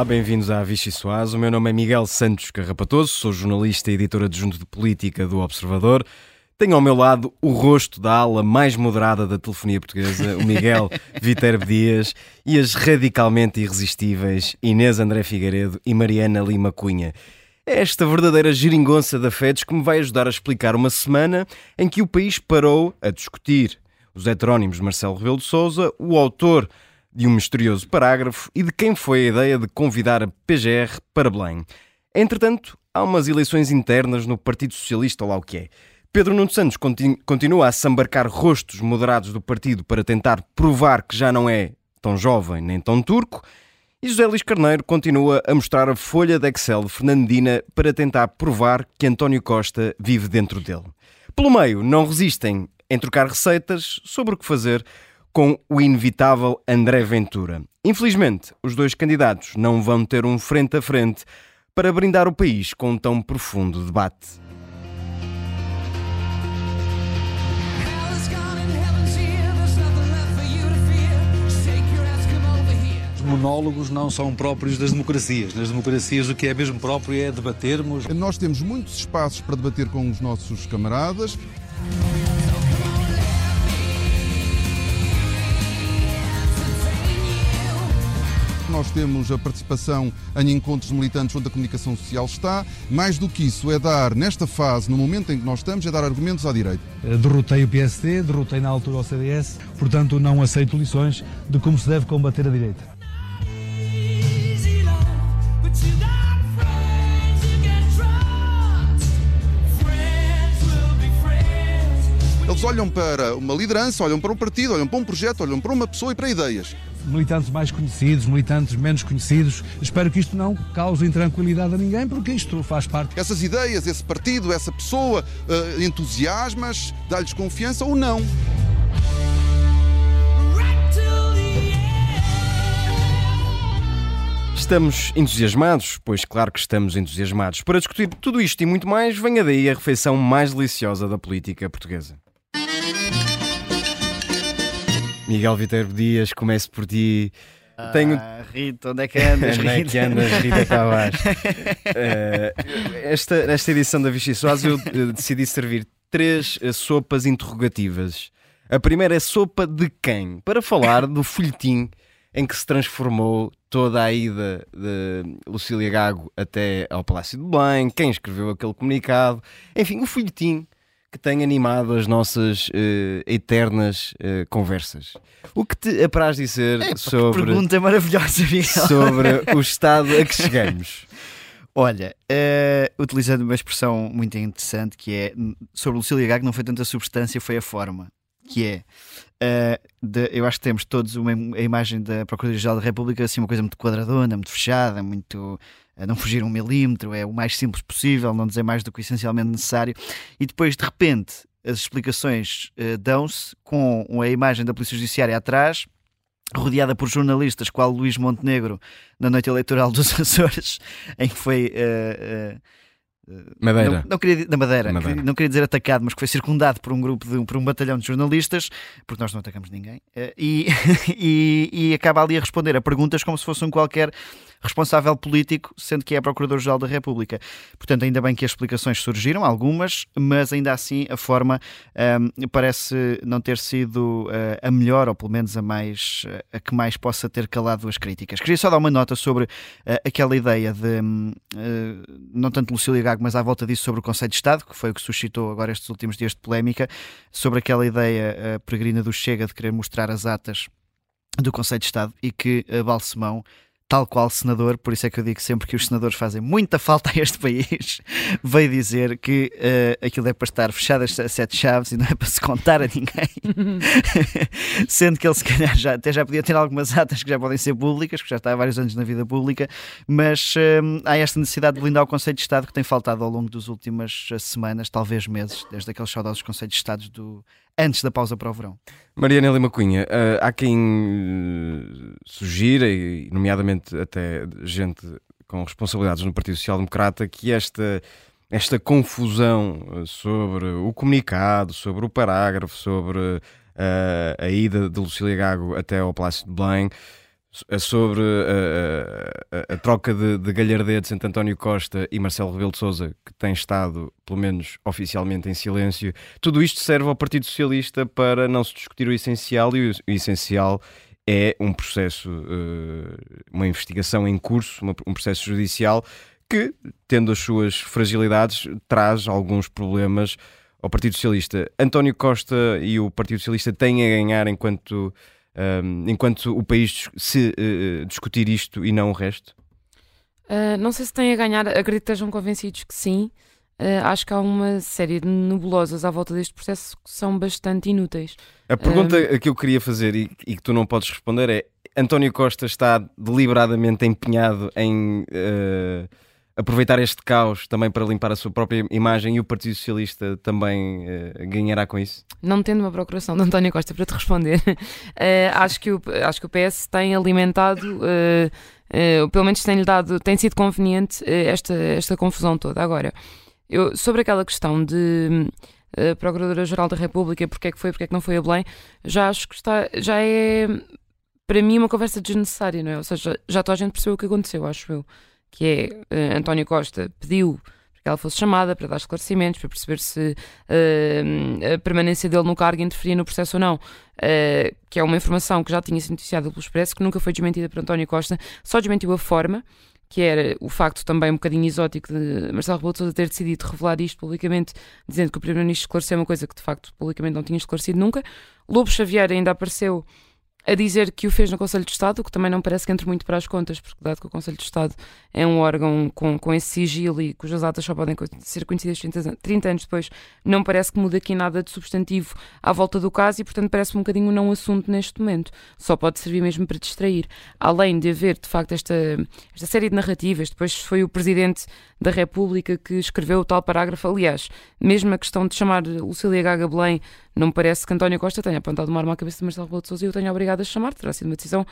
Olá, bem-vindos à Vichy Soaz. O meu nome é Miguel Santos Carrapatoso, sou jornalista e editor adjunto de política do Observador. Tenho ao meu lado o rosto da ala mais moderada da telefonia portuguesa, o Miguel Viterbo Dias, e as radicalmente irresistíveis Inês André Figueiredo e Mariana Lima Cunha. É esta verdadeira geringonça da FEDES que me vai ajudar a explicar uma semana em que o país parou a discutir os heterónimos Marcelo Rebelo de Sousa, o autor de um misterioso parágrafo e de quem foi a ideia de convidar a PGR para Belém. Entretanto, há umas eleições internas no Partido Socialista, lá o que é. Pedro Nuno Santos continua a sambarcar rostos moderados do partido para tentar provar que já não é tão jovem nem tão turco. E José Luís Carneiro continua a mostrar a folha de Excel de Fernandina para tentar provar que António Costa vive dentro dele. Pelo meio, não resistem em trocar receitas sobre o que fazer com o inevitável André Ventura. Infelizmente, os dois candidatos não vão ter um frente a frente para brindar o país com um tão profundo debate. monólogos não são próprios das democracias. Nas democracias o que é mesmo próprio é debatermos. Nós temos muitos espaços para debater com os nossos camaradas. Nós temos a participação em encontros militantes onde a comunicação social está. Mais do que isso, é dar, nesta fase, no momento em que nós estamos, é dar argumentos à direita. Eh, derrotei o PSD, derrotei na altura o CDS, portanto não aceito lições de como se deve combater a direita. Eles olham para uma liderança, olham para um partido, olham para um projeto, olham para uma pessoa e para ideias. Militantes mais conhecidos, militantes menos conhecidos. Espero que isto não cause intranquilidade a ninguém, porque isto faz parte. Essas ideias, esse partido, essa pessoa, uh, entusiasmas, dá-lhes confiança ou não. Estamos entusiasmados? Pois claro que estamos entusiasmados. Para discutir tudo isto e muito mais, venha daí a refeição mais deliciosa da política portuguesa. Miguel Viterbo Dias, começo por ti. Ah, Tenho... Rita, onde é que andas? onde é que andas, Rita Tavares? uh, esta, nesta edição da Vichy Soares eu decidi servir três uh, sopas interrogativas. A primeira é sopa de quem? Para falar do folhetim em que se transformou toda a ida de Lucília Gago até ao Palácio de Belém, quem escreveu aquele comunicado, enfim, o folhetim que tem animado as nossas uh, eternas uh, conversas. O que te apraz dizer é, sobre. Pergunta maravilhosa, Miguel. Sobre o estado a que chegamos. Olha, uh, utilizando uma expressão muito interessante que é sobre Lucília Gago, não foi tanta substância, foi a forma. Que é, uh, de, eu acho que temos todos uma, a imagem da Procuradoria-Geral da República assim, uma coisa muito quadradona, muito fechada, muito não fugir um milímetro, é o mais simples possível, não dizer mais do que essencialmente necessário, e depois de repente as explicações uh, dão-se com a imagem da Polícia Judiciária atrás, rodeada por jornalistas, qual Luís Montenegro na noite eleitoral dos Açores, em que foi. Uh, uh, Madeira. Não, não queria, da Madeira, Madeira. não queria dizer atacado, mas que foi circundado por um grupo, de, por um batalhão de jornalistas, porque nós não atacamos ninguém, e, e, e acaba ali a responder a perguntas como se fosse um qualquer responsável político, sendo que é Procurador-Geral da República. Portanto, ainda bem que as explicações surgiram, algumas, mas ainda assim a forma um, parece não ter sido uh, a melhor, ou pelo menos a mais uh, a que mais possa ter calado as críticas. Queria só dar uma nota sobre uh, aquela ideia de hum, não tanto Lucília Gago, mas à volta disso sobre o Conselho de Estado, que foi o que suscitou agora estes últimos dias de polémica, sobre aquela ideia peregrina do Chega de querer mostrar as atas do Conselho de Estado e que Balsemão tal qual senador, por isso é que eu digo sempre que os senadores fazem muita falta a este país, veio dizer que uh, aquilo é para estar fechado a sete chaves e não é para se contar a ninguém. Sendo que ele se calhar já, até já podia ter algumas atas que já podem ser públicas, porque já está há vários anos na vida pública, mas uh, há esta necessidade de blindar o Conselho de Estado que tem faltado ao longo das últimas eh, semanas, talvez meses, desde aqueles saudosos Conselhos de Estados do antes da pausa para o verão. Mariana Lima Cunha, uh, há quem uh, sugira, e nomeadamente até gente com responsabilidades no Partido Social Democrata, que esta, esta confusão eh, sobre o comunicado, sobre o parágrafo, sobre a ida de Lucília Gago até ao Palácio de Belém, sobre a, a, a troca de, de galhardetes entre António Costa e Marcelo Rebelo de Sousa, que tem estado, pelo menos oficialmente, em silêncio. Tudo isto serve ao Partido Socialista para não se discutir o essencial, e o, o essencial é um processo, uma investigação em curso, um processo judicial que, tendo as suas fragilidades, traz alguns problemas ao Partido Socialista. António Costa e o Partido Socialista têm a ganhar enquanto um, enquanto o país se uh, discutir isto e não o resto? Uh, não sei se têm a ganhar, acredito que estejam convencidos que sim. Uh, acho que há uma série de nebulosas à volta deste processo que são bastante inúteis. A pergunta um... que eu queria fazer e, e, que tu não podes responder é: António Costa está deliberadamente empenhado em aproveitar este caos também para limpar a sua própria imagem e o Partido Socialista também uh, ganhará com isso? Não tendo uma procuração de António Costa para te responder, uh, acho, que o, acho que o PS tem alimentado, uh, pelo menos tem-lhe dado, tem sido conveniente esta, esta confusão toda. Agora, eu, sobre aquela questão de Procuradora-Geral da República, porque é que foi, porque é que não foi a Belém, já acho que está, já é para mim uma conversa desnecessária, não é? Ou seja, já toda a gente percebeu o que aconteceu, acho eu que é uh, António Costa pediu que ela fosse chamada para dar esclarecimentos, para perceber se uh, a permanência dele no cargo interferia no processo ou não, uh, que é uma informação que já tinha sido noticiada pelo Expresso, que nunca foi desmentida por António Costa, só desmentiu a forma, que era o facto também um bocadinho exótico de Marcelo Rebelo de Sousa ter decidido revelar isto publicamente, dizendo que o Primeiro-Ministro esclareceu uma coisa que de facto publicamente não tinha esclarecido nunca. Lobo Xavier ainda apareceu a dizer que o fez no Conselho de Estado, o que também não parece que entre muito para as contas, porque dado que o Conselho de Estado é um órgão com, com esse sigilo e cujas atas só podem ser conhecidas 30, 30 anos depois, não parece que mude aqui nada de substantivo à volta do caso e, portanto, parece um bocadinho não assunto neste momento. Só pode servir mesmo para distrair. Além de haver, de facto, esta, esta série de narrativas, depois foi o Presidente da República que escreveu o tal parágrafo. Aliás, mesmo a questão de chamar Lucília Gaga Belém, não me parece que António Costa tenha apontado uma arma à cabeça de Marcelo Rebelo de Sousa e eu tenha obrigado a chamar. Terá sido uma decisão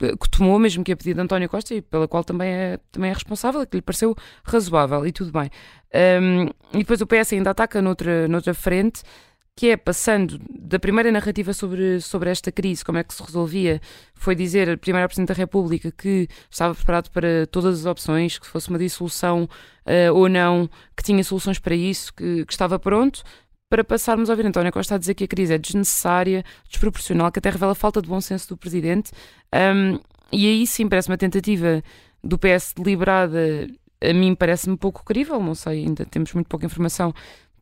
eh, que tomou, mesmo que a pedido de António Costa, e pela qual também é, também é responsável, que lhe pareceu razoável e tudo bem. Um, e depois o PS ainda ataca noutra, noutra frente, que é passando da primeira narrativa sobre, sobre esta crise, como é que se resolvia, foi dizer a primeira Presidente da República que estava preparado para todas as opções, que fosse uma dissolução uh, ou não, que tinha soluções para isso, que, que estava pronto, para passarmos a ouvir. António Costa a dizer que a crise é desnecessária, desproporcional, que até revela a falta de bom senso do Presidente. Um, e aí sim parece uma tentativa do PS deliberada, a mim parece-me pouco crível, não sei, ainda temos muito pouca informação.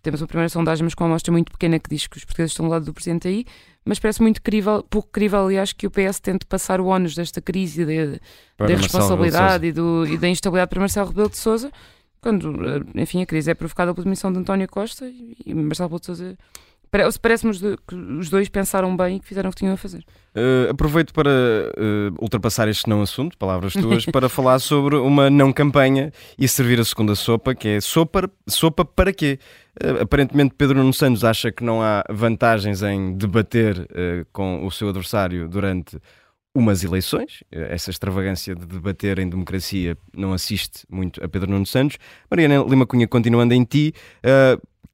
Temos uma primeira sondagem, mas com uma amostra muito pequena que diz que os portugueses estão do lado do Presidente aí, mas parece muito crível, pouco crível, aliás, que o PS tente passar o ónus desta crise de, da responsabilidade e, do, e, da instabilidade para Marcelo Rebelo de Sousa, quando, eh, enfim, a crise é provocada pela demissão de António Costa e Marcelo Rebelo de Sousa Parece-me que os dois pensaram bem e que fizeram o que tinham a fazer. Uh, aproveito para uh, ultrapassar este não assunto, palavras tuas, para falar sobre uma não campanha e servir a segunda sopa, que é sopa, sopa para quê? Uh, aparentemente Pedro Nuno Santos acha que não há vantagens em debater com o seu adversário durante umas eleições. Essa extravagância de debater em democracia não assiste muito a Pedro Nuno Santos. Mariana Lima Cunha, continuando em ti,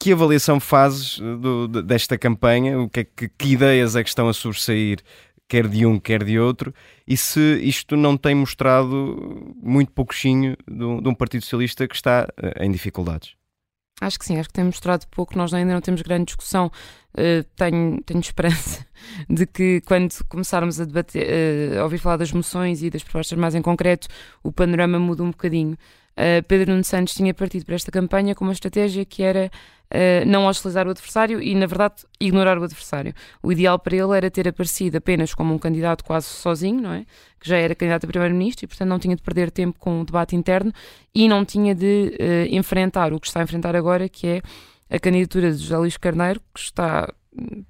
que avaliação fazes eh, do, desta campanha? O que, é que, que ideias é que estão a sobressair, quer de um, quer de outro? E se isto não tem mostrado muito pouquinho de, de um Partido Socialista que está eh, em dificuldades? Acho que sim, acho que tem mostrado pouco. Nós ainda não temos grande discussão. Uh, tenho, tenho esperança de que, quando começarmos a, debater, uh, ouvir falar das moções e das propostas mais em concreto, o panorama muda um bocadinho. Uh, Pedro Nuno Santos tinha partido para esta campanha com uma estratégia que era não hostilizar o adversário e, na verdade, ignorar o adversário. O ideal para ele era ter aparecido apenas como um candidato quase sozinho, não é? Que já era candidato a primeiro-ministro e, portanto, não tinha de perder tempo com o debate interno e não tinha de enfrentar o que está a enfrentar agora, que é a candidatura de José Luís Carneiro, que está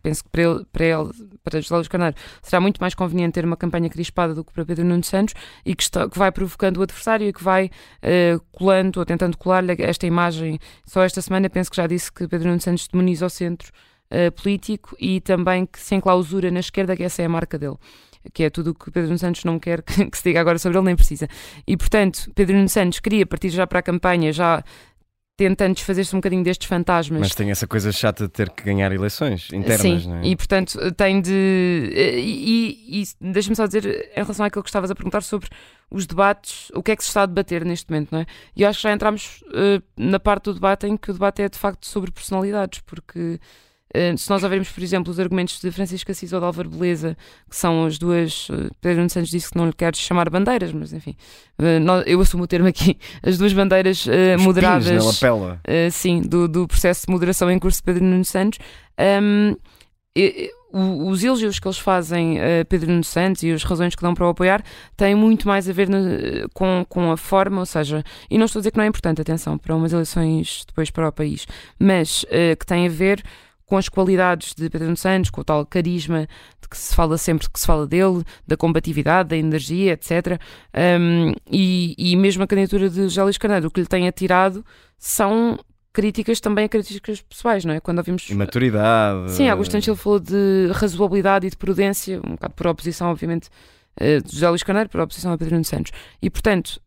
penso que para ele, para ele, para José Luís Carneiro, será muito mais conveniente ter uma campanha crispada do que para Pedro Nuno Santos e que, está, que vai provocando o adversário e que vai uh, colando ou tentando colar-lhe esta imagem. Só esta semana penso que já disse que Pedro Nuno Santos demoniza o centro uh, político e também que se enclausura na esquerda, que essa é a marca dele que é tudo o que Pedro Nuno Santos não quer que, se diga agora sobre ele, nem precisa. E, portanto, Pedro Nuno Santos queria partir já para a campanha, já tentando desfazer-se um bocadinho destes fantasmas. Mas tem essa coisa chata de ter que ganhar eleições internas, Sim, não é? e portanto tem de. E, e, e deixa-me só dizer, em relação àquilo que estavas a perguntar sobre os debates, o que é que se está a debater neste momento, não é? E eu acho que já entramos uh, na parte do debate em que o debate é de facto sobre personalidades, porque. Uh, se nós ouvirmos, por exemplo, os argumentos de Francisco Assis ou de Álvaro Beleza, que são as duas. Uh, Pedro Santos disse que não lhe quer chamar bandeiras, mas enfim, nós, eu assumo o termo aqui, as duas bandeiras moderadas. Na lapela. sim, do, do processo de moderação em curso de Pedro Nuno Santos. Um, e, os elogios que eles fazem a Pedro Nuno Santos e as razões que dão para o apoiar têm muito mais a ver na, com, com a forma, ou seja, e não estou a dizer que não é importante, atenção, para umas eleições depois para o país, mas uh, que tem a ver com as qualidades de Pedro Santos, com o tal carisma de que se fala sempre que se fala dele, da combatividade, da energia, etc. Um, e, e mesmo a candidatura de José Luís Carneiro, o que lhe tem atirado são críticas também a críticas pessoais, não é? Quando ouvimos. E maturidade. Sim, Augusto Anchil falou de razoabilidade e de prudência, um bocado por oposição, obviamente, eh, de José Luís Carneiro, por oposição a Pedro Nuno Santos. E, portanto,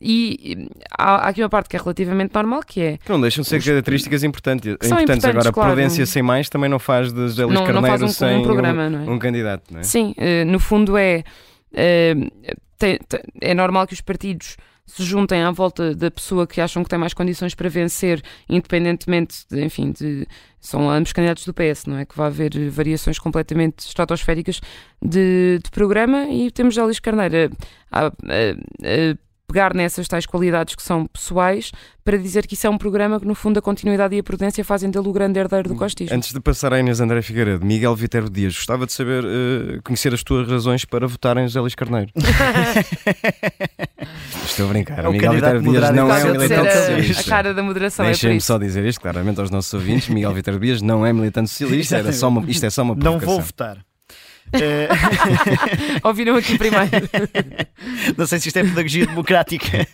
e há, aqui uma parte que é relativamente normal, que é. Que não deixam de ser os... características importantes. importantes. importantes Agora, claro, prudência sem mais também não faz de José Luís Carneiro não faz um, sem um, programa, um, é? um candidato, não é? Sim, uh, no fundo é. Uh, tem, tem, é normal que os partidos se juntem à volta da pessoa que acham que tem mais condições para vencer, independentemente de, enfim, de, são ambos candidatos do PS, não é? Que vai haver variações completamente estratosféricas de, de programa e temos Luís Carneiro a, a, a, pegar nessas tais qualidades que são pessoais para dizer que isso é um programa que, no fundo, a continuidade e a prudência fazem dele o grande herdeiro do Hum, costismo. Antes de passar a Inês André Figueiredo, Miguel Viterbo Dias, gostava de saber, uh, conhecer as tuas razões para votar em José Luís Carneiro. Estou a brincar. É o Miguel Viterbo Dias não é um militante socialista. a cara da moderação é Deixem-me só dizer isto, claramente, aos nossos ouvintes. Miguel Viterbo Dias não é militante socialista, era só uma, isto é só uma Não provocação. vou votar. Eh, Ouviram aqui primeiro. não sei se isto é pedagogia democrática,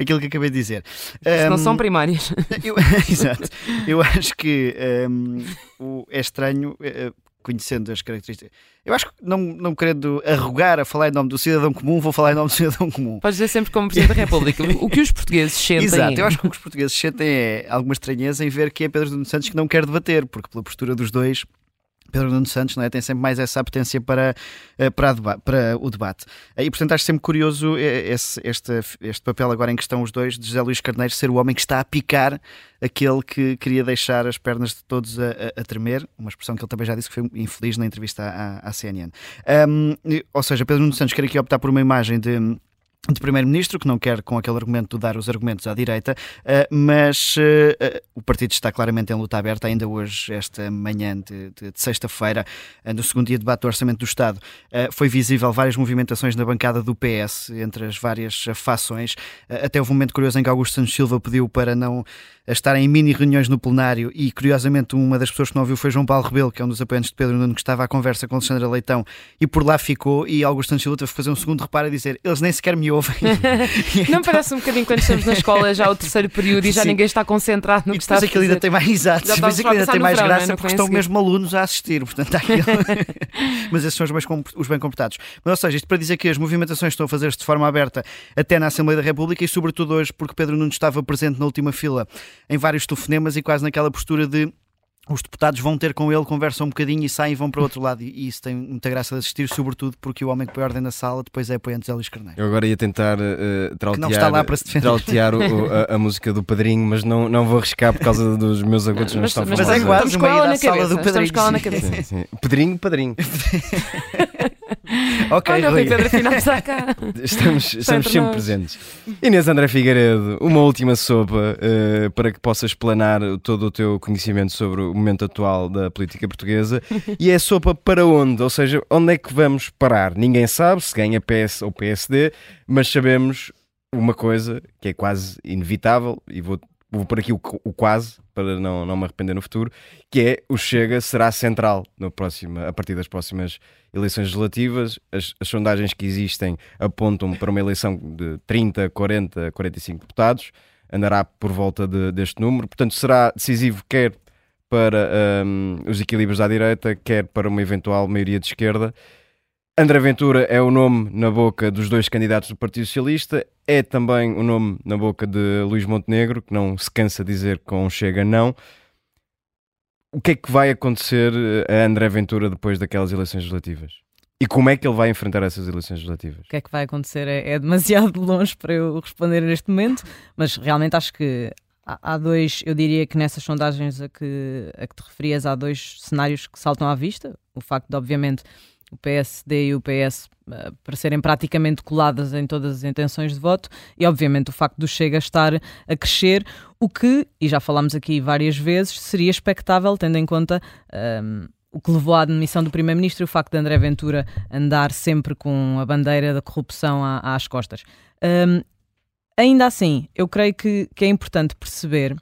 aquilo que acabei de dizer. Se não Um, são primárias. eu, exato. Eu acho que um, é estranho, eh, conhecendo as características. Eu acho que, não, não querendo arrogar a falar em nome do cidadão comum, vou falar em nome do cidadão comum. Podes dizer sempre como Presidente da República. O que os portugueses sentem. Exato, eu acho que o que os portugueses sentem é alguma estranheza em ver que é Pedro Nuno Santos que não quer debater, porque pela postura dos dois. Pedro Nuno Santos não é? tem sempre mais essa apetência para, eh, para, para o debate. E, portanto, acho sempre curioso eh, esse, este, este papel agora em que estão os dois, de José Luís Carneiro, ser o homem que está a picar aquele que queria deixar as pernas de todos a, a, a tremer, uma expressão que ele também já disse que foi infeliz na entrevista à, à CNN. Um, ou seja, Pedro Nuno Santos quer aqui optar por uma imagem de de Primeiro-Ministro, que não quer com aquele argumento dar os argumentos à direita, uh, mas uh, o partido está claramente em luta aberta, ainda hoje, esta manhã de, de, de sexta-feira, no segundo dia de debate do Orçamento do Estado, foi visível várias movimentações na bancada do PS, entre as várias fações, até houve um momento curioso em que Augusto Santos Silva pediu para não estar em mini reuniões no plenário e, curiosamente, uma das pessoas que não ouviu foi João Paulo Rebelo, que é um dos apoiantes de Pedro Nuno, que estava à conversa com Alexandra Leitão e por lá ficou, e Augusto Santos Silva teve que fazer um segundo reparo e dizer, eles nem sequer me ouvem. Não parece um bocadinho quando estamos na escola já o terceiro período e já Sim. ninguém está concentrado no E que está a depois aquilo ainda fazer. tem mais exato, aquilo ainda tem mais verão, é? graça No porque que estão mesmo alunos a assistir, portanto, aquilo... mas esses são os, mais os bem comportados. Mas, ou seja, isto para dizer que as movimentações estão a fazer-se de forma aberta até na Assembleia da República e, sobretudo, hoje, porque Pedro Nuno estava presente na última fila em vários telefonemas e quase naquela postura de. Os deputados vão ter com ele, conversam um bocadinho e saem e vão para o outro lado. E isso tem muita graça de assistir, sobretudo porque o homem que põe ordem na sala depois é apoiante de Zé Luís Carneiro. Eu agora ia tentar uh, trautear, não está lá para se defender. trautear o- o- a, a música do Padrinho, mas não, não vou arriscar por causa dos meus agudos não Mas, estão mas, Mas é estamos- quase uma ida à na sala cabeça. do Estamos com ela na Padrinho. cabeça. Sim, sim. Pedrinho, Padrinho. Ok, Olha, Rui. Rui Pedro afinal está cá. Estamos, estamos sempre nós. presentes. Inês André Figueiredo, uma última sopa eh, para que possas planar todo o teu conhecimento sobre o momento atual da política portuguesa. E é sopa para onde? Ou seja, onde é que vamos parar? Ninguém sabe se ganha PS ou PSD, mas sabemos uma coisa que é quase inevitável, e vou, vou por aqui o, o quase, para não, não me arrepender no futuro, que é o Chega será central no próximo, a partir das próximas eleições legislativas. As, as sondagens que existem apontam para uma eleição de 30, 40, 45 deputados, andará por volta de- deste número, portanto será decisivo quer para hum, os equilíbrios à direita, quer para uma eventual maioria de esquerda. André Ventura é o nome na boca dos dois candidatos do Partido Socialista, é também o nome na boca de Luís Montenegro, que não se cansa de dizer com Chega não. O que é que vai acontecer a André Ventura depois daquelas eleições legislativas? E como é que ele vai enfrentar essas eleições legislativas? O que é que vai acontecer é, é demasiado longe para eu responder neste momento, mas realmente acho que há, há dois, eu diria que nessas sondagens a que, a que te referias, há dois cenários que saltam à vista. O facto de, obviamente, o PSD e o PS eh, para serem praticamente coladas em todas as intenções de voto e, obviamente, o facto do Chega estar a crescer, o que, e já falámos aqui várias vezes, seria expectável, tendo em conta. Um, ehm, o que levou à demissão do Primeiro-Ministro e o facto de André Ventura andar sempre com a bandeira da corrupção às costas. Um, ehm, ainda assim, eu creio que, que é importante perceber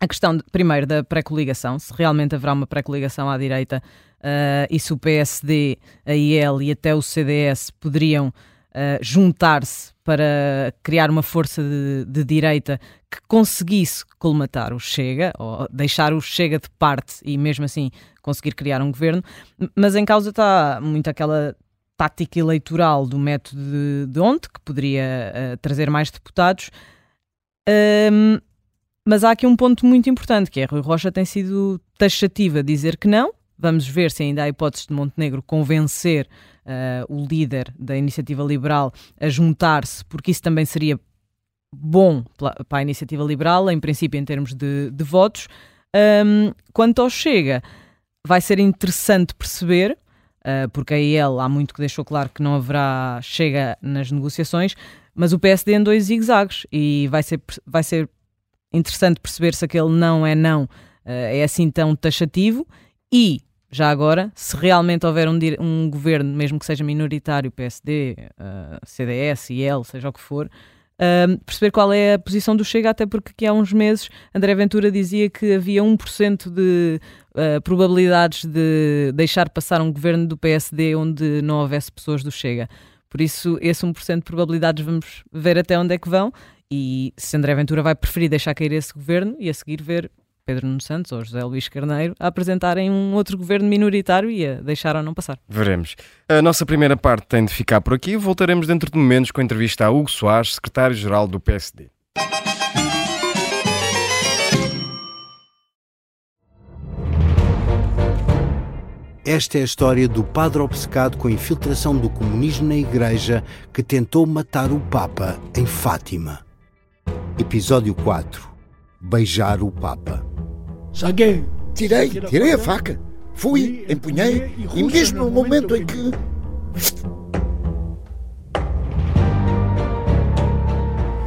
a questão, de, primeiro, da pré-coligação, se realmente haverá uma pré-coligação à direita uh, e se o PSD, a IL e até o CDS poderiam uh, juntar-se para criar uma força de, de, direita que conseguisse colmatar o Chega, ou deixar o Chega de parte e mesmo assim conseguir criar um governo, mas em causa está muito aquela tática eleitoral do método de, de ontem, que poderia uh, trazer mais deputados. Um, mas há aqui um ponto muito importante, que é Rui Rocha tem sido taxativa a dizer que não, Vamos ver se ainda há hipótese de Montenegro convencer uh, o líder da iniciativa liberal a juntar-se, porque isso também seria bom para a iniciativa liberal, em princípio, em termos de, de votos. Um, quanto ao Chega, vai ser interessante perceber, uh, porque a IEL há muito que deixou claro que não haverá Chega nas negociações, mas o PSD em dois zigzags e vai ser, vai ser interessante perceber se aquele não é não uh, é assim tão taxativo e, já agora, se realmente houver um, um governo, mesmo que seja minoritário, PSD, uh, CDS, IL, seja o que for, uh, perceber qual é a posição do Chega, até porque aqui há uns meses André Ventura dizia que havia 1% de uh, probabilidades de deixar passar um governo do PSD onde não houvesse pessoas do Chega. Por isso, esse 1% de probabilidades vamos ver até onde é que vão e se André Ventura vai preferir deixar cair esse governo e a seguir ver Pedro Nuno Santos ou José Luís Carneiro a apresentarem um outro governo minoritário e a deixar ou não passar. Veremos. A nossa primeira parte tem de ficar por aqui. Voltaremos dentro de momentos com a entrevista a Hugo Soares, secretário-geral do PSD. Esta é a história do padre obcecado com a infiltração do comunismo na Igreja que tentou matar o Papa em Fátima. Episódio 4 Beijar o Papa. Saguei, tirei, tirei a faca. Fui, empunhei e mesmo no momento em que.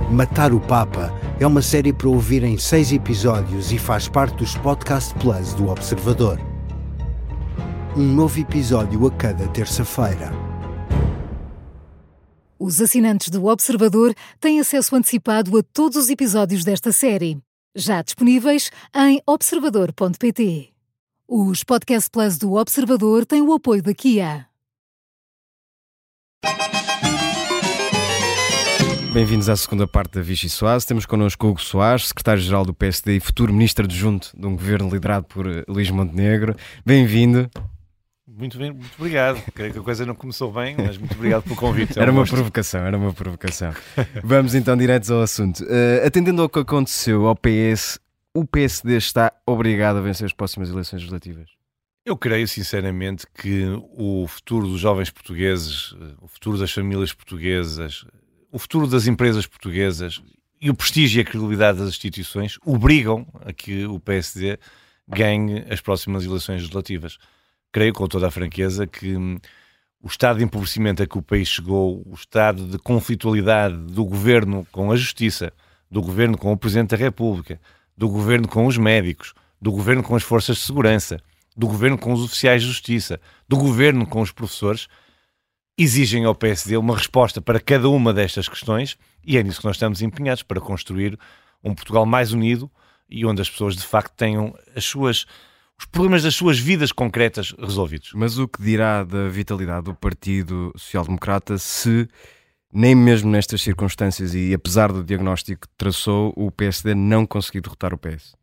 Matar o Papa é uma série para ouvir em seis episódios e faz parte dos Podcast Plus do Observador. Um novo episódio a cada terça-feira. Os assinantes do Observador têm acesso antecipado a todos os episódios desta série já disponíveis em observador.pt. Os Podcast Plus do Observador têm o apoio da Kia. Bem-vindos à segunda parte da Vichy Soares. Temos connosco Hugo Soares, secretário-geral do PSD e futuro ministro adjunto de um governo liderado por Luís Montenegro. Bem-vindo. Muito bem, muito obrigado. Creio que a coisa não começou bem, mas muito obrigado pelo convite. É era uma provocação, era uma provocação. Vamos então diretos ao assunto. Uh, atendendo ao que aconteceu ao PS, o PSD está obrigado a vencer as próximas eleições legislativas? Eu creio sinceramente que o futuro dos jovens portugueses, eh, o futuro das famílias portuguesas, o futuro das empresas portuguesas e o prestígio e a credibilidade das instituições obrigam a que o PSD ganhe as próximas eleições legislativas creio com toda a franqueza que hum, o estado de empobrecimento a que o país chegou, o estado de conflitualidade do governo com a justiça, do governo com o Presidente da República, do governo com os médicos, do governo com as forças de segurança, do governo com os oficiais de justiça, do governo com os professores, exigem ao PSD uma resposta para cada uma destas questões e é nisso que nós estamos empenhados para construir um Portugal mais unido e onde as pessoas de facto tenham as suas os problemas das suas vidas concretas resolvidos. Mas o que dirá da vitalidade do Partido Social Democrata se, nem mesmo nestas circunstâncias e apesar do diagnóstico que traçou, o PSD não conseguir derrotar o PS?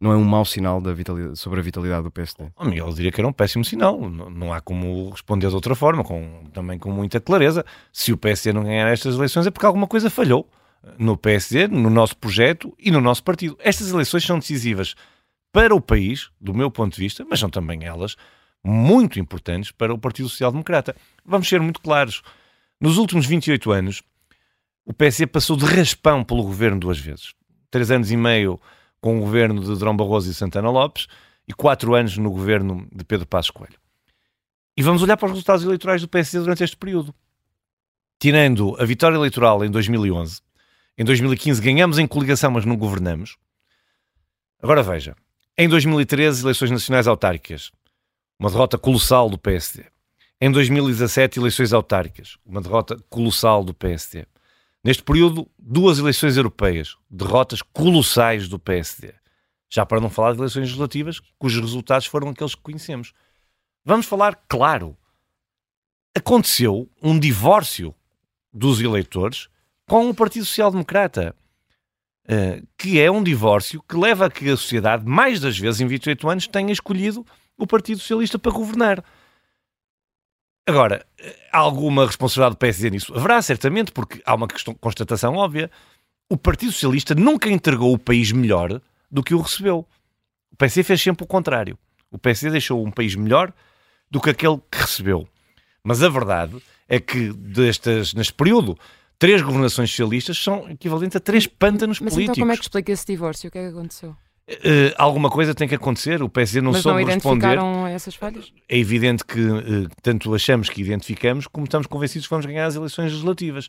não é um mau sinal da vitalidade, sobre a vitalidade do PSD? Oh, Miguel, eu diria que era um péssimo sinal. Não, não há como responder de outra forma, com, também com muita clareza. Se o PSD não ganhar estas eleições é porque alguma coisa falhou no PSD, no nosso projeto e no nosso partido. Estas eleições são decisivas para o país, do meu ponto de vista, mas são também elas muito importantes para o Partido Social Democrata. Vamos ser muito claros. Nos últimos 28 anos, o PSD passou de raspão pelo governo duas vezes. Três anos e meio com o governo de Drão Barroso e Santana Lopes e quatro anos no governo de Pedro Passos Coelho. E vamos olhar para os resultados eleitorais do PSD durante este período. Tirando a vitória eleitoral em 2011, em 2015 ganhamos em coligação, mas não governamos. Agora veja, em 2013, eleições nacionais autárquicas, uma derrota colossal do PSD. Em 2017, eleições autárquicas, uma derrota colossal do PSD. Neste período, duas eleições europeias, derrotas colossais do PSD. Já para não falar de eleições legislativas, cujos resultados foram aqueles que conhecemos. Vamos falar claro. Aconteceu um divórcio dos eleitores com o Partido Social Democrata, que é um divórcio que leva a que a sociedade, mais das vezes em 28 anos, tenha escolhido o Partido Socialista para governar. Agora, há alguma responsabilidade do PSD nisso? Haverá, certamente, porque há uma questão, constatação óbvia. O Partido Socialista nunca entregou o país melhor do que o recebeu. O PSD fez sempre o contrário. O PSD deixou um país melhor do que aquele que recebeu. Mas a verdade é que destas, neste período, três governações socialistas são equivalentes a três pântanos Mas políticos. então como é que explica esse divórcio? O que é que aconteceu? Uh, alguma coisa tem que acontecer, o PSD não Mas soube não responder. identificaram essas falhas? É evidente que uh, tanto achamos que identificamos, como estamos convencidos que vamos ganhar as eleições legislativas.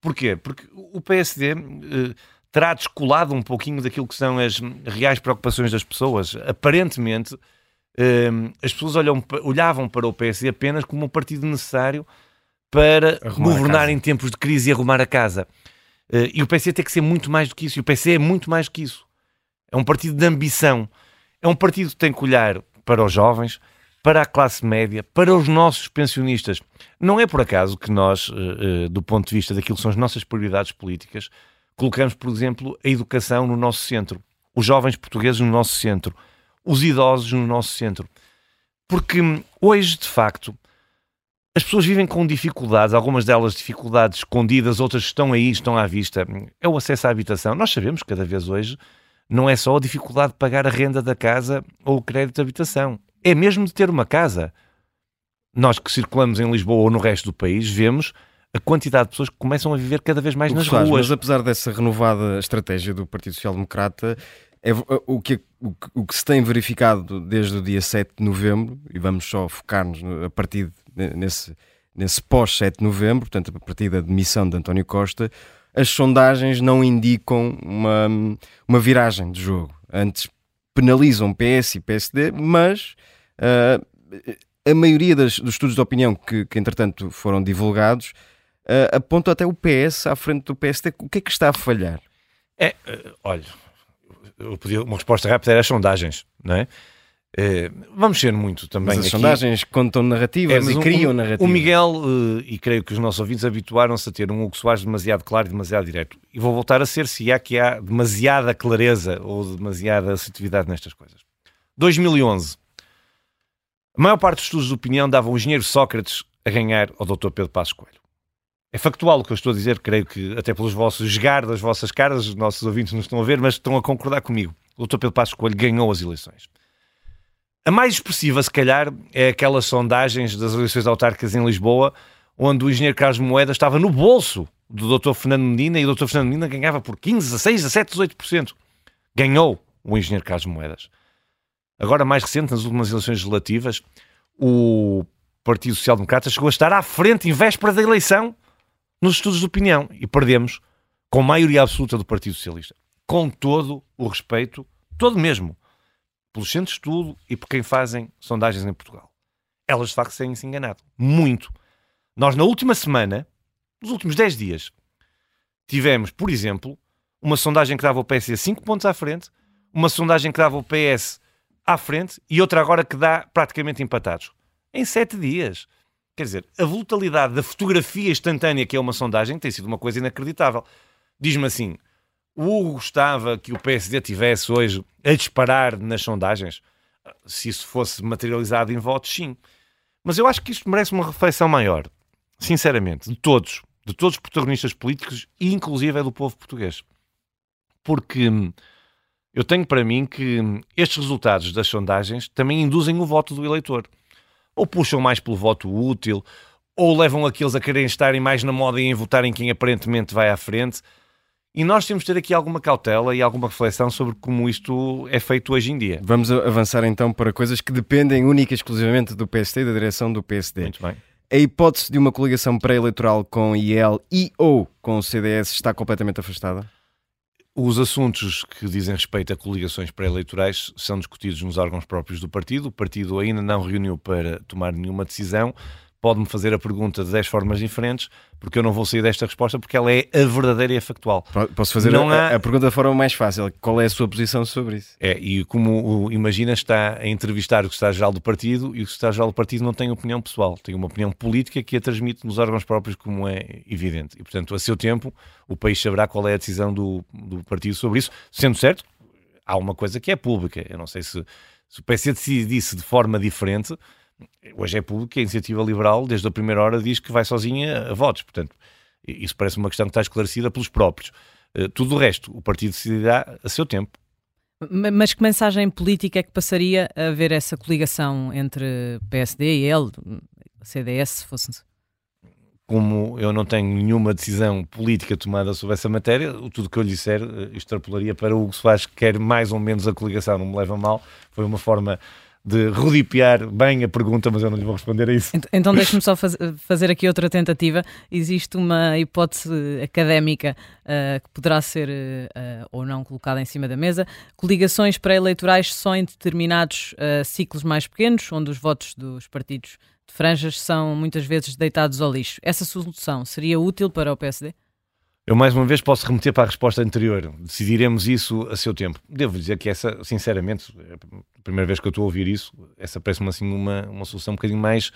Porquê? Porque o PSD uh, terá descolado um pouquinho daquilo que são as reais preocupações das pessoas. Aparentemente, as pessoas olham, olhavam para o PSD apenas como um partido necessário para Arrumar governar em tempos de crise e arrumar a casa. e o PSD tem que ser muito mais do que isso. E o PSD é muito mais do que isso. É um partido de ambição. É um partido que tem que olhar para os jovens, para a classe média, para os nossos pensionistas. Não é por acaso que nós, eh, eh, do ponto de vista daquilo que são as nossas prioridades políticas, colocamos, por exemplo, a educação no nosso centro, os jovens portugueses no nosso centro, os idosos no nosso centro. Porque hoje, de facto, as pessoas vivem com dificuldades, algumas delas dificuldades escondidas, outras estão aí, estão à vista. É o acesso à habitação. Nós sabemos que cada vez hoje não é só a dificuldade de pagar a renda da casa ou o crédito de habitação. É mesmo de ter uma casa. Nós que circulamos em Lisboa ou no resto do país vemos a quantidade de pessoas que começam a viver cada vez mais nas faz, ruas. Mas apesar dessa renovada estratégia do Partido Social Democrata, é, o, que, o, que, o que se tem verificado desde o dia 7 de novembro, e vamos só focar-nos no- a partir de- nesse, nesse pós-7 de novembro, portanto, a partir da demissão de António Costa, as sondagens não indicam uma, uma viragem de jogo. Antes penalizam PS e PSD, mas ah, a maioria das- dos estudos de opinião que, que entretanto foram divulgados ah, aponta até o PS à frente do PSD. O que é que está a falhar? É, eh, olha, uma resposta rápida era as sondagens, não é? Eh, vamos ser muito também Mas as sondagens contam narrativas É, e o- criam narrativas. O Miguel, eh, e creio que os nossos ouvintes habituaram-se a ter um Hugo Soares demasiado claro e demasiado direto. E vou voltar a ser se há que há demasiada clareza ou demasiada assertividade nestas coisas. 2011. A maior parte dos estudos de opinião davam o engenheiro Sócrates a ganhar ao Dr. Pedro Passos Coelho. É factual o que eu estou a dizer, creio que até pelos vossos esgar das vossas caras, os nossos ouvintes não estão a ver, mas estão a concordar comigo. O Dr. Pedro Passos Coelho ganhou as eleições. A mais expressiva, se calhar, é aquelas sondagens das eleições autárquicas em Lisboa, onde o engenheiro Carlos Moedas estava no bolso do Dr. Fernando Medina e o Dr. Fernando Medina ganhava por 15, 16, 17, 18%. Ganhou o engenheiro Carlos Moedas. Agora, mais recente, nas últimas eleições legislativas, o Partido Social Democrata chegou a estar à frente, em véspera da eleição, nos estudos de opinião. E perdemos com maioria absoluta do Partido Socialista. Com todo o respeito, todo mesmo, pelos centros de estudo e por quem fazem sondagens em Portugal. Elas, de facto, têm-se enganado. Muito. Nós, na última semana, nos últimos 10 dias, tivemos, por exemplo, uma sondagem que dava o PS a 5 pontos à frente, uma sondagem que dava o PS à frente e outra agora que dá praticamente empatados. Em 7 dias. Quer dizer, a volatilidade da fotografia instantânea que é uma sondagem tem sido uma coisa inacreditável. Diz-me assim, O Hugo gostava que o PSD tivesse hoje a disparar nas sondagens? Se isso fosse materializado em votos, sim. Mas eu acho que isto merece uma reflexão maior, sinceramente, de todos, de todos os protagonistas políticos inclusive é do povo português. Porque eu tenho para mim que estes resultados das sondagens também induzem o voto do eleitor. Ou puxam mais pelo voto útil, ou levam aqueles a quererem estarem mais na moda e em votarem quem aparentemente vai à frente. E nós temos de ter aqui alguma cautela e alguma reflexão sobre como isto é feito hoje em dia. Vamos avançar então para coisas que dependem única e exclusivamente do PSD e da direção do PSD. Muito bem. A hipótese de uma coligação pré-eleitoral com IEL e ou com o CDS está completamente afastada? Os assuntos que dizem respeito a coligações pré-eleitorais são discutidos nos órgãos próprios do partido. O partido ainda não reuniu para tomar nenhuma decisão pode-me fazer a pergunta de 10 formas diferentes, porque eu não vou sair desta resposta, porque ela é a verdadeira e a factual. Posso fazer não a, há... a pergunta da forma mais fácil: qual é a sua posição sobre isso? É, e como imagina, está a entrevistar o secretário-geral do partido e o secretário-geral do partido não tem opinião pessoal, tem uma opinião política que a transmite nos órgãos próprios, como é evidente. E, portanto, a seu tempo, o país saberá qual é a decisão do, do partido sobre isso, sendo certo, há uma coisa que é pública. Eu não sei se, se o PC decidisse de forma diferente hoje é público, a iniciativa liberal, desde a primeira hora, diz que vai sozinha a votos. Portanto, isso parece uma questão que está esclarecida pelos próprios. Eh, tudo o resto, o partido decidirá a seu tempo. Mas que mensagem política é que passaria a haver essa coligação entre PSD e ele, CDS, se fosse como eu não tenho nenhuma decisão política tomada sobre essa matéria, tudo que eu lhe disser eh, extrapolaria para o Hugo Soares, que quer mais ou menos a coligação, não me leva mal. Foi uma forma de rodipiar bem a pergunta, mas eu não lhe vou responder a isso. Então deixe-me só faz, fazer aqui outra tentativa. Existe uma hipótese académica uh, que poderá ser uh, ou não colocada em cima da mesa. Coligações pré-eleitorais só em determinados uh, ciclos mais pequenos, onde os votos dos partidos de franjas são muitas vezes deitados ao lixo. Essa solução seria útil para o PSD? Eu mais uma vez posso remeter para a resposta anterior. Decidiremos isso a seu tempo. Devo dizer que essa, sinceramente, é a primeira vez que eu estou a ouvir isso, essa parece-me assim uma, uma solução um bocadinho mais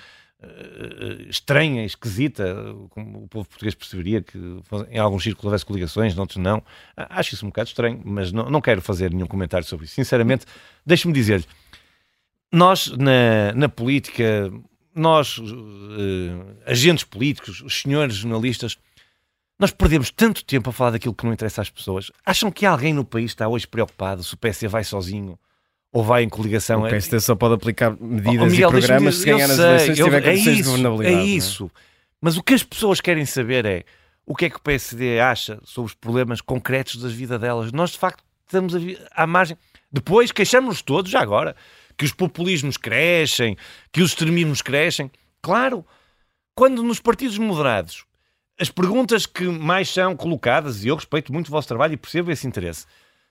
uh, estranha, esquisita, como o povo português perceberia que em alguns círculos houvesse coligações, noutros não. Acho isso um bocado estranho, mas não, não quero fazer nenhum comentário sobre isso. Sinceramente, deixe-me dizer-lhe, nós na, na política, nós, uh, agentes políticos, os senhores jornalistas, nós perdemos tanto tempo a falar daquilo que não interessa às pessoas. Acham que alguém no país está hoje preocupado se o PSD vai sozinho ou vai em coligação? O PSD só pode aplicar medidas oh, Miguel, e programas se ganhar nas eleições e tiver condições é de governabilidade. É isso. Mas o que as pessoas querem saber é o que é que o PSD acha sobre os problemas concretos da vida delas. Nós, de facto, estamos à margem. Depois queixamos-nos todos, já agora, que os populismos crescem, que os extremismos crescem. Claro, quando nos partidos moderados as perguntas que mais são colocadas, e eu respeito muito o vosso trabalho e percebo esse interesse,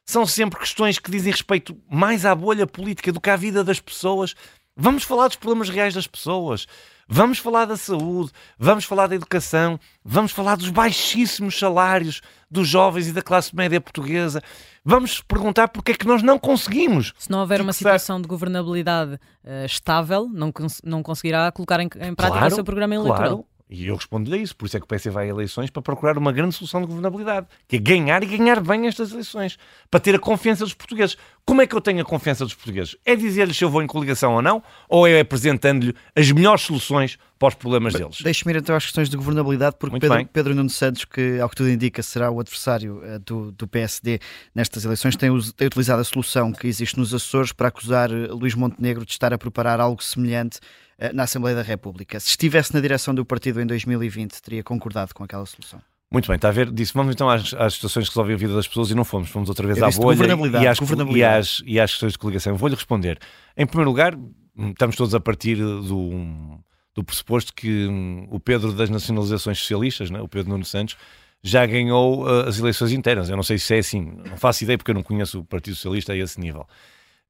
são sempre questões que dizem respeito mais à bolha política do que à vida das pessoas. Vamos falar dos problemas reais das pessoas. Vamos falar da saúde, vamos falar da educação, vamos falar dos baixíssimos salários dos jovens e da classe média portuguesa. Vamos perguntar porque é que nós não conseguimos. Se não houver uma situação de governabilidade uh, estável, não, cons não conseguirá colocar em, em prática claro, o seu programa eleitoral. Claro. E eu respondo-lhe a isso. Por isso é que o PS vai a eleições para procurar uma grande solução de governabilidade, que é ganhar e ganhar bem estas eleições, para ter a confiança dos portugueses. Como é que eu tenho a confiança dos portugueses? É dizer-lhes se eu vou em coligação ou não, ou é apresentando-lhe as melhores soluções para os problemas deles? Deixe-me ir então às questões de governabilidade, porque Pedro, Pedro Nuno Santos, que ao que tudo indica será o adversário uh, do, do, PSD nestas eleições, tem, tem, utilizado a solução que existe nos Açores para acusar uh, Luís Montenegro de estar a preparar algo semelhante eh, na Assembleia da República. Se estivesse na direção do partido em 2020, teria concordado com aquela solução? Muito bem, está a ver? Disse, vamos então às, às situações que resolvem a vida das pessoas e não fomos. Fomos outra vez à bolha e às, e, às, e às questões de coligação. Vou-lhe responder. Em primeiro lugar, estamos todos a partir do, do pressuposto que um, o Pedro das nacionalizações socialistas, né, o Pedro Nuno Santos, já ganhou uh, as eleições internas. Eu não sei se é assim, não faço ideia porque eu não conheço o Partido Socialista a esse nível.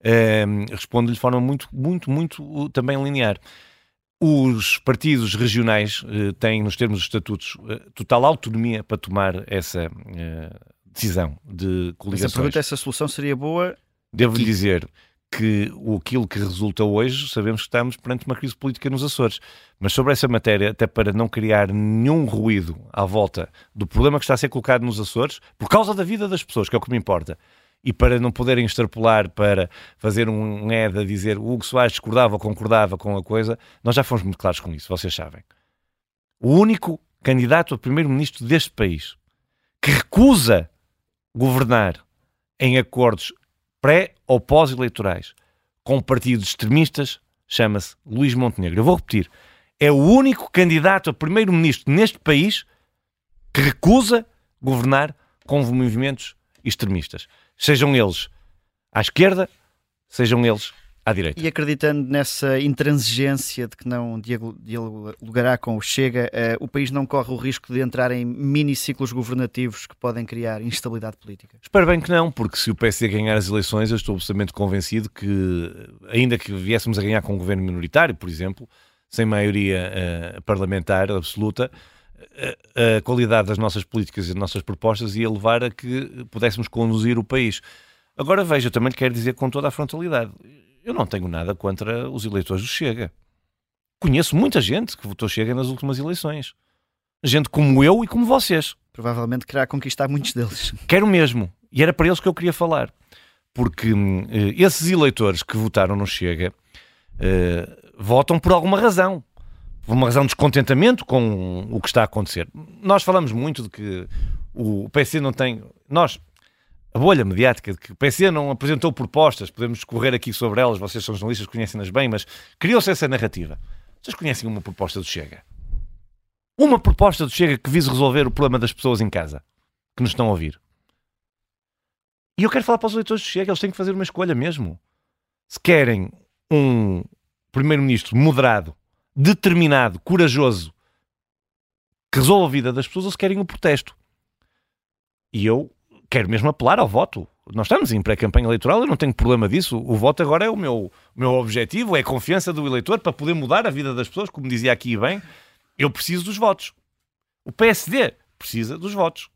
Uh, Respondo-lhe de forma muito, muito, muito uh, também linear. Os partidos regionais uh, têm, nos termos dos estatutos, uh, total autonomia para tomar essa decisão de coligações. Mas a pergunta, essa solução seria boa? Devo-lhe dizer que aquilo que resulta hoje, sabemos que estamos perante uma crise política nos Açores. Mas sobre essa matéria, até para não criar nenhum ruído à volta do problema que está a ser colocado nos Açores, por causa da vida das pessoas, que é o que me importa, e para não poderem extrapolar para fazer um ED a dizer o Hugo Soares discordava ou concordava com a coisa, nós já fomos muito claros com isso, vocês sabem. O único candidato a primeiro-ministro deste país que recusa governar em acordos pré ou pós-eleitorais com partidos extremistas chama-se Luís Montenegro. Eu vou repetir. É o único candidato a primeiro-ministro neste país que recusa governar com movimentos extremistas. Sejam eles à esquerda, sejam eles à direita. E acreditando nessa intransigência de que não dialogará com o Chega, uh, o país não corre o risco de entrar em miniciclos governativos que podem criar instabilidade política? Espero bem que não, porque se o PSD ganhar as eleições, eu estou absolutamente convencido que, ainda que viéssemos a ganhar com um governo minoritário, por exemplo, sem maioria uh, parlamentar absoluta, a qualidade das nossas políticas e das nossas propostas ia levar a que pudéssemos conduzir o país. Agora veja, também lhe quero dizer com toda a frontalidade, eu não tenho nada contra os eleitores do Chega. Conheço muita gente que votou Chega nas últimas eleições. Gente como eu e como vocês. Provavelmente querá conquistar muitos deles. Quero mesmo. E era para eles que eu queria falar. Porque eh, esses eleitores que votaram no Chega eh, votam por alguma razão. Uma razão de descontentamento com o que está a acontecer. Nós falamos muito de que o PC não tem. Nós, a bolha mediática de que o PC não apresentou propostas, podemos correr aqui sobre elas, vocês são jornalistas, conhecem-nas bem, mas criou-se essa narrativa. Vocês conhecem uma proposta do Chega? Uma proposta do Chega que vise resolver o problema das pessoas em casa, que nos estão a ouvir. E eu quero falar para os eleitores do Chega, eles têm que fazer uma escolha mesmo. Se querem um primeiro-ministro moderado, determinado, corajoso, que resolva a vida das pessoas, ou se querem um protesto. E eu quero mesmo apelar ao voto. Nós estamos em pré-campanha eleitoral, eu não tenho problema disso. O voto agora é o meu, o meu objetivo, é a confiança do eleitor para poder mudar a vida das pessoas, como dizia aqui bem. Eu preciso dos votos. O PSD precisa dos votos.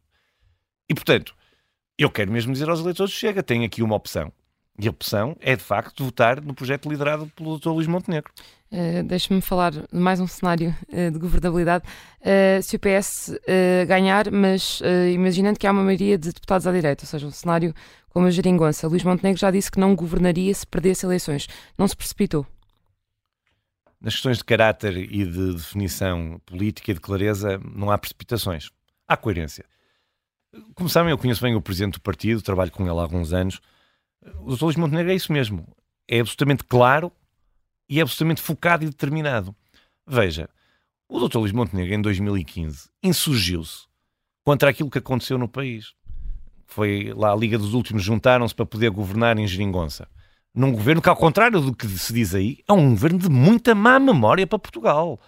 E, portanto, eu quero mesmo dizer aos eleitores: chega, tem aqui uma opção. E a opção é, de facto, votar no projeto liderado pelo Dr. Luís Montenegro. Uh, Deixe-me falar de mais um cenário uh, de governabilidade. Uh, se o PS ganhar, mas imaginando que há uma maioria de deputados à direita, ou seja, um cenário como a geringonça, Luís Montenegro já disse que não governaria se perdesse eleições. Não se precipitou? Nas questões de caráter e de definição política e de clareza, não há precipitações. Há coerência. Como sabem, eu conheço bem o presidente do partido, trabalho com ele há alguns anos o Dr. Luís Montenegro é isso mesmo. É absolutamente claro e é absolutamente focado e determinado. Veja, o Dr. Luís Montenegro, em 2015, insurgiu-se contra aquilo que aconteceu no país. Foi lá a Liga dos Últimos, juntaram-se para poder governar em Geringonça. Num governo que, ao contrário do que se diz aí, é um governo de muita má memória para Portugal.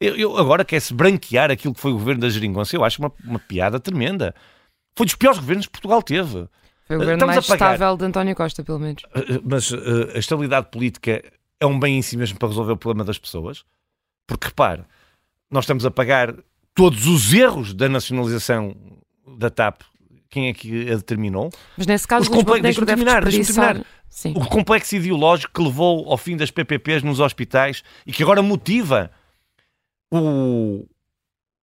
Eu, eu agora quer-se branquear aquilo que foi o governo da Geringonça, eu acho uma, uma piada tremenda. Foi dos piores governos que Portugal teve. Foi o governo mais estável de António Costa, pelo menos. Eh, eh, mas uh, a estabilidade política é um bem em si mesmo para resolver o problema das pessoas? Porque, repare, nós estamos a pagar todos os erros da nacionalização da TAP. Quem é que a determinou? Mas nesse caso, os comple... deixa terminar, deixa terminar. Sim. O complexo ideológico que levou ao fim das PPPs nos hospitais e que agora motiva o,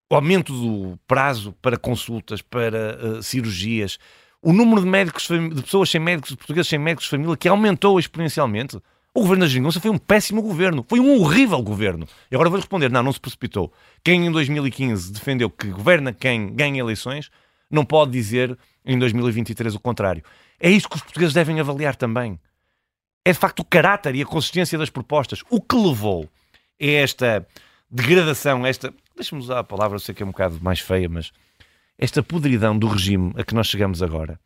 o aumento do prazo para consultas, para uh, cirurgias, o número de médicos, de pessoas sem médicos, de portugueses sem médicos de família, que aumentou exponencialmente. O governo da Geringonça foi um péssimo governo, foi um horrível governo. E agora vou responder: não, não se precipitou. Quem em 2015 defendeu que governa quem ganha eleições, não pode dizer em 2023 o contrário. É isso que os portugueses devem avaliar também. É de facto o caráter e a consistência das propostas. O que levou a esta degradação, esta. Deixa-me usar a palavra, eu sei que é um bocado mais feia, mas esta podridão do regime a que nós chegamos agora,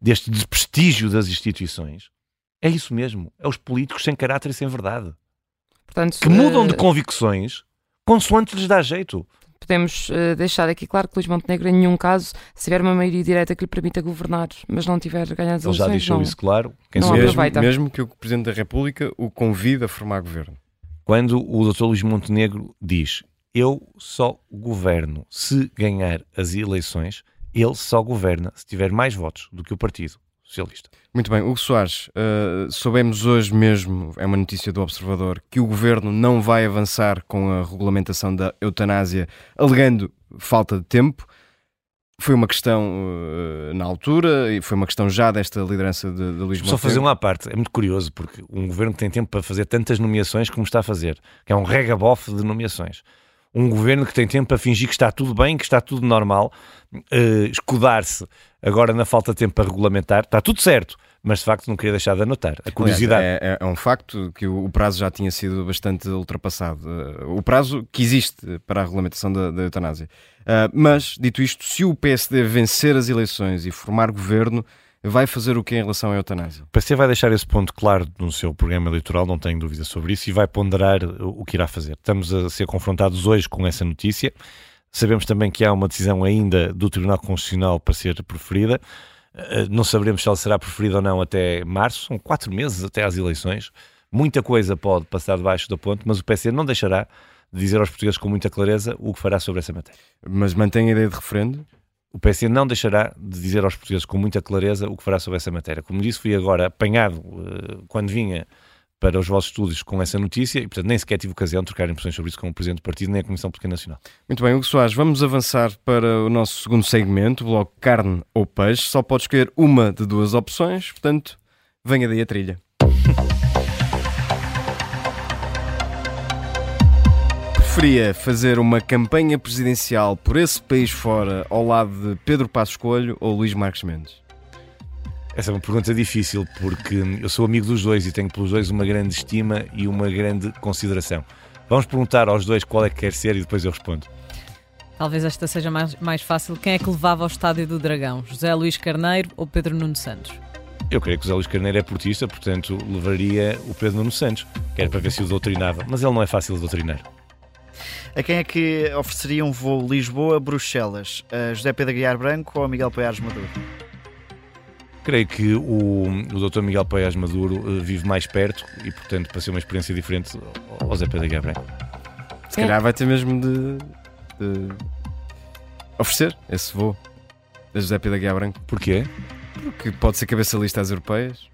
deste desprestígio das instituições, é isso mesmo. É os políticos sem caráter e sem verdade. Portanto, que mudam de convicções consoante lhes dá jeito. Podemos uh, deixar aqui claro que Luís Montenegro, em nenhum caso, se tiver uma maioria direta que lhe permita governar, mas não tiver ganhado as eleições, Ele já deixou não, isso claro. Quem não mesmo, mesmo que o Presidente da República o convide a formar governo. Quando o Dr. Luís Montenegro diz eu só governo se ganhar as eleições, ele só governa se tiver mais votos do que o partido. Socialista. Muito bem, Hugo Soares, uh, soubemos hoje mesmo, é uma notícia do Observador, que o governo não vai avançar com a regulamentação da eutanásia, alegando falta de tempo. Foi uma questão uh, na altura e foi uma questão já desta liderança de, de Luís Só fazer uma parte, é muito curioso, porque um governo que tem tempo para fazer tantas nomeações como está a fazer, que é um regabof de nomeações. Um governo que tem tempo para fingir que está tudo bem, que está tudo normal, uh, escudar-se agora na falta de tempo para regulamentar, está tudo certo mas de facto não queria deixar de anotar. A curiosidade. É, é, é, um facto que o, prazo já tinha sido bastante ultrapassado. Uh, o prazo que existe para a regulamentação da, da eutanásia. Uh, mas, dito isto, se o PSD vencer as eleições e formar governo, vai fazer o que em relação à eutanásia? O PSD vai deixar esse ponto claro no seu programa eleitoral, não tenho dúvida sobre isso, e vai ponderar o que irá fazer. Estamos a ser confrontados hoje com essa notícia. Sabemos também que há uma decisão ainda do Tribunal Constitucional para ser preferida. Eh, não saberemos se ela será preferida ou não até março, são quatro meses até às eleições. Muita coisa pode passar debaixo do ponto, mas o PC não deixará de dizer aos portugueses com muita clareza o que fará sobre essa matéria. Mas mantém a ideia de referendo? O PC não deixará de dizer aos portugueses com muita clareza o que fará sobre essa matéria. Como disse, fui agora apanhado uh, quando vinha para os vossos estudos com essa notícia e, portanto, nem sequer tive ocasião de trocar impressões sobre isso com o Presidente do Partido nem a Comissão Política Nacional. Muito bem, Hugo Soares, vamos avançar para o nosso segundo segmento, o bloco carne ou peixe. Só pode escolher uma de duas opções, portanto, venha daí a trilha. Preferia fazer uma campanha presidencial por esse país fora ao lado de Pedro Passos Coelho ou Luís Marques Mendes? Essa é uma pergunta difícil porque eu sou amigo dos dois e tenho pelos dois uma grande estima e uma grande consideração. Vamos perguntar aos dois qual é que quer ser e depois eu respondo. Talvez esta seja mais, mais fácil. Quem é que levava ao estádio do Dragão? José Luís Carneiro ou Pedro Nuno Santos? Eu creio que José Luís Carneiro é portista, portanto levaria o Pedro Nuno Santos, que era para ver se o doutrinava, mas ele não é fácil de doutrinar. A quem é que ofereceria um voo Lisboa-Bruxelas? A José Pedro Guiar Branco ou a Miguel Poiares Maduro? Creio que o, o Dr. Miguel Paias Maduro uh, vive mais perto e, portanto, para ser uma experiência diferente ao Zé Pedro Guerra Se calhar vai ter mesmo de, de oferecer esse voo da José Pedro Guerra Branco. Porquê? Porque pode ser cabeça lista às europeias.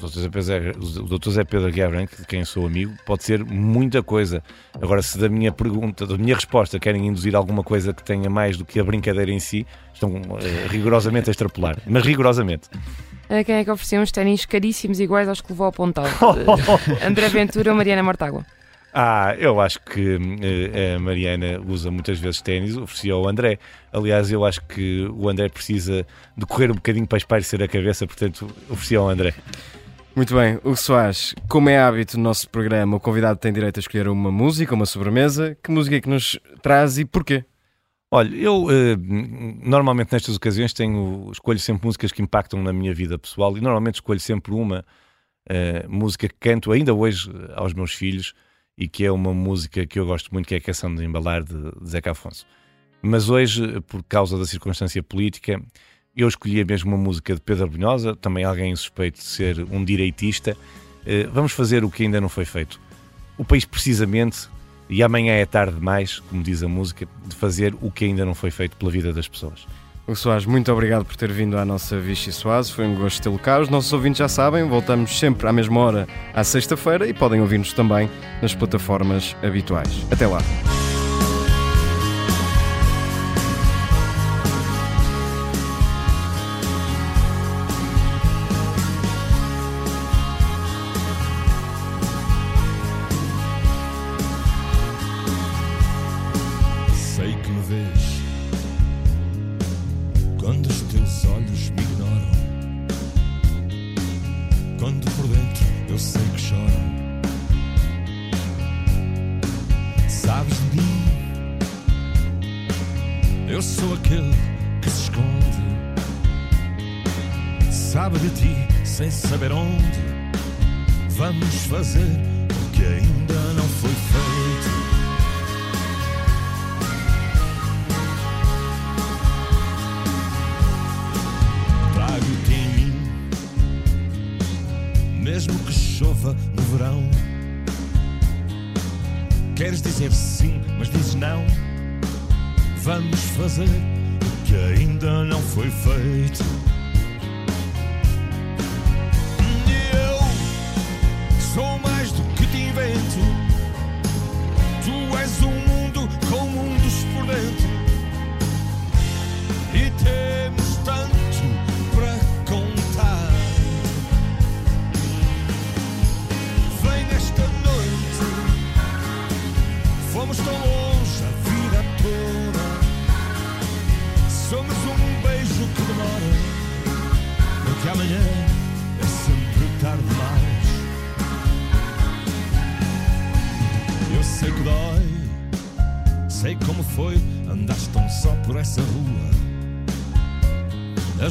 O Dr. Zé Pedro Guerra Branco, de quem sou amigo, pode ser muita coisa. Agora, se da minha pergunta, da minha resposta, querem induzir alguma coisa que tenha mais do que a brincadeira em si, estão uh, rigorosamente a extrapolar. Mas rigorosamente. A quem é que oferecia uns ténis caríssimos iguais aos que levou ao Pontal? André Ventura ou Mariana Mortágua? Ah, eu acho que uh, a Mariana usa muitas vezes ténis, oferecia ao André. Aliás, eu acho que o André precisa de correr um bocadinho para espairecer a cabeça, portanto, oferecia ao André. Muito bem, o Soares, como é hábito no nosso programa, o convidado tem direito a escolher uma música, uma sobremesa. Que música é que nos traz e porquê? Olha, eu uh, normalmente nestas ocasiões tenho, escolho sempre músicas que impactam na minha vida pessoal e normalmente escolho sempre uma uh, música que canto ainda hoje aos meus filhos e que é uma música que eu gosto muito, que é a Canção de Embalar de, de Zeca Afonso. Mas hoje, por causa da circunstância política, eu escolhi mesmo uma música de Pedro Brunhosa, também alguém suspeito de ser um direitista. Uh, vamos fazer o que ainda não foi feito. O país precisamente e amanhã é tarde demais, como diz a música, de fazer o que ainda não foi feito pela vida das pessoas. O Soares, muito obrigado por ter vindo à nossa Vichy Soares, foi um gosto tê-lo cá. Os nossos ouvintes já sabem, voltamos sempre à mesma hora, à sexta-feira, e podem ouvir-nos também nas plataformas habituais. Até lá. Mesmo que chova no verão. Queres dizer sim, mas dizes não. Vamos fazer o que ainda não foi feito.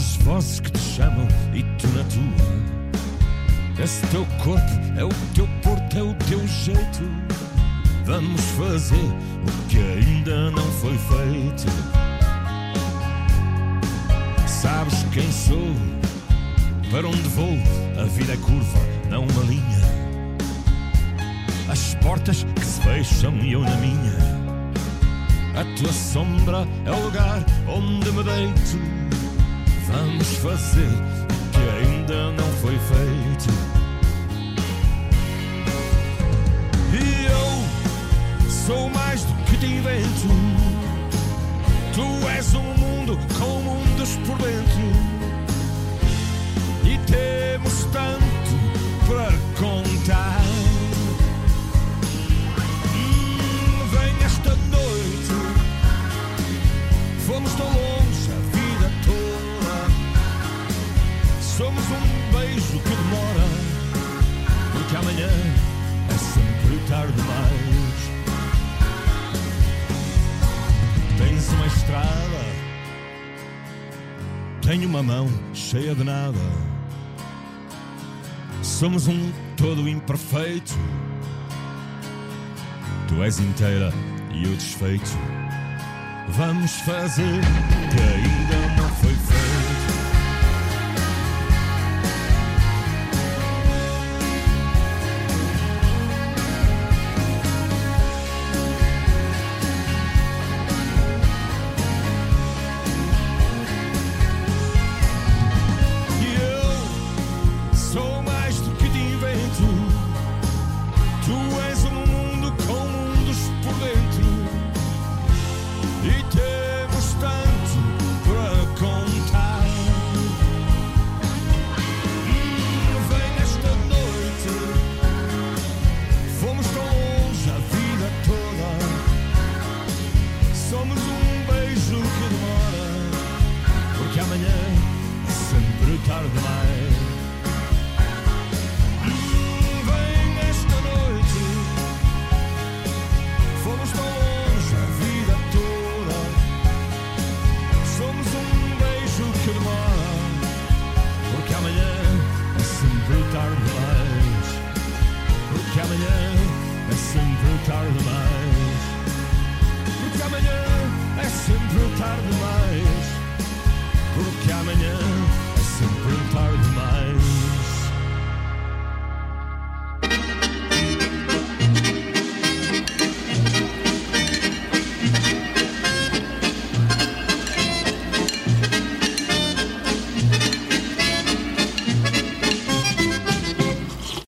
As vozes que te chamam e tu na tua. Esse teu corpo é o teu porto, é o teu jeito. Vamos fazer o que ainda não foi feito. Sabes quem sou? Para onde vou? A vida é curva, não uma linha. As portas que se fecham e eu na minha. A tua sombra é o lugar onde me deito. Vamos fazer o que ainda não foi feito. E eu sou mais do que te invento. Tu és um mundo com mundos por dentro. E temos tanto para contar. Hum, vem esta noite. Fomos tão longe tarde. Tens uma estrada. Tenho uma mão cheia de nada. Somos um todo imperfeito. Tu és inteira e eu desfeito. Vamos fazer ainda